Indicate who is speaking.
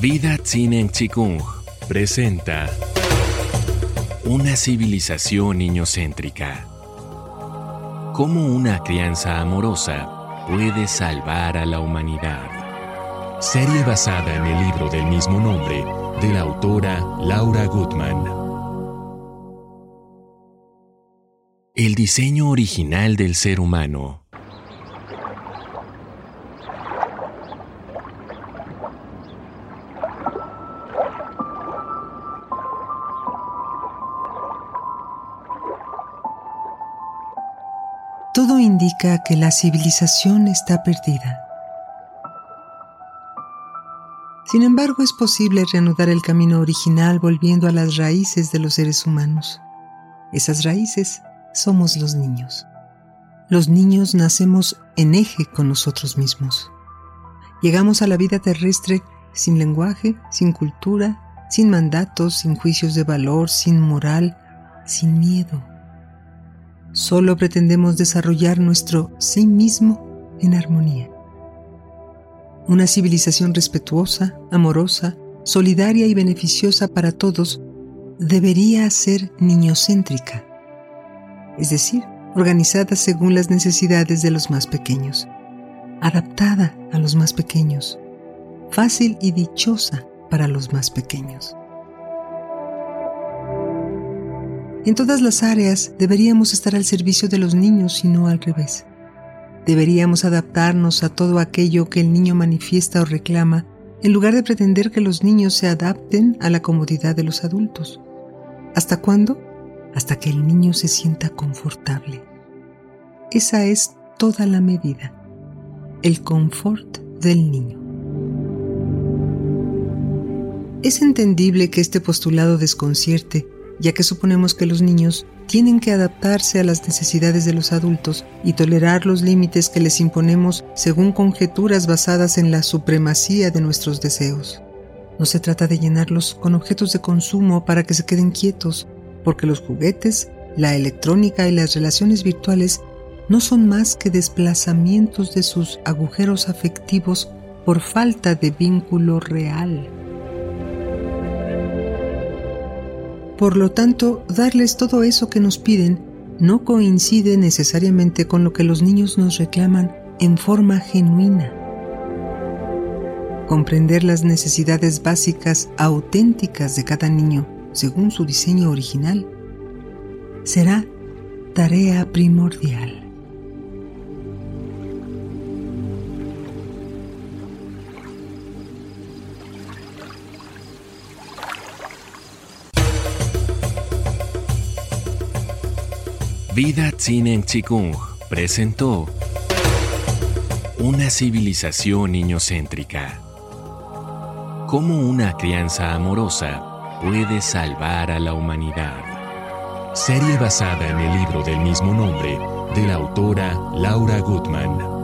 Speaker 1: Vida Tzinen Chikung presenta Una civilización niñocéntrica. Cómo una crianza amorosa puede salvar a la humanidad. Serie basada en el libro del mismo nombre de la autora Laura Gutman. El diseño original del ser humano.
Speaker 2: Todo indica que la civilización está perdida. Sin embargo, es posible reanudar el camino original volviendo a las raíces de los seres humanos. Esas raíces somos los niños. Los niños nacemos en eje con nosotros mismos. Llegamos a la vida terrestre sin lenguaje, sin cultura, sin mandatos, sin juicios de valor, sin moral, sin miedo. Solo pretendemos desarrollar nuestro sí mismo en armonía. Una civilización respetuosa, amorosa, solidaria y beneficiosa para todos debería ser niñocéntrica, es decir, organizada según las necesidades de los más pequeños, adaptada a los más pequeños, fácil y dichosa para los más pequeños. En todas las áreas deberíamos estar al servicio de los niños y no al revés. Deberíamos adaptarnos a todo aquello que el niño manifiesta o reclama en lugar de pretender que los niños se adapten a la comodidad de los adultos. ¿Hasta cuándo? Hasta que el niño se sienta confortable. Esa es toda la medida, el confort del niño. Es entendible que este postulado desconcierte ya que suponemos que los niños tienen que adaptarse a las necesidades de los adultos y tolerar los límites que les imponemos según conjeturas basadas en la supremacía de nuestros deseos. No se trata de llenarlos con objetos de consumo para que se queden quietos, porque los juguetes, la electrónica y las relaciones virtuales no son más que desplazamientos de sus agujeros afectivos por falta de vínculo real. Por lo tanto, darles todo eso que nos piden no coincide necesariamente con lo que los niños nos reclaman en forma genuina. Comprender las necesidades básicas auténticas de cada niño según su diseño original será tarea primordial.
Speaker 1: Vida Tzinen Chikung presentó Una civilización niñocéntrica. Cómo una crianza amorosa puede salvar a la humanidad. Serie basada en el libro del mismo nombre de la autora Laura Gutman.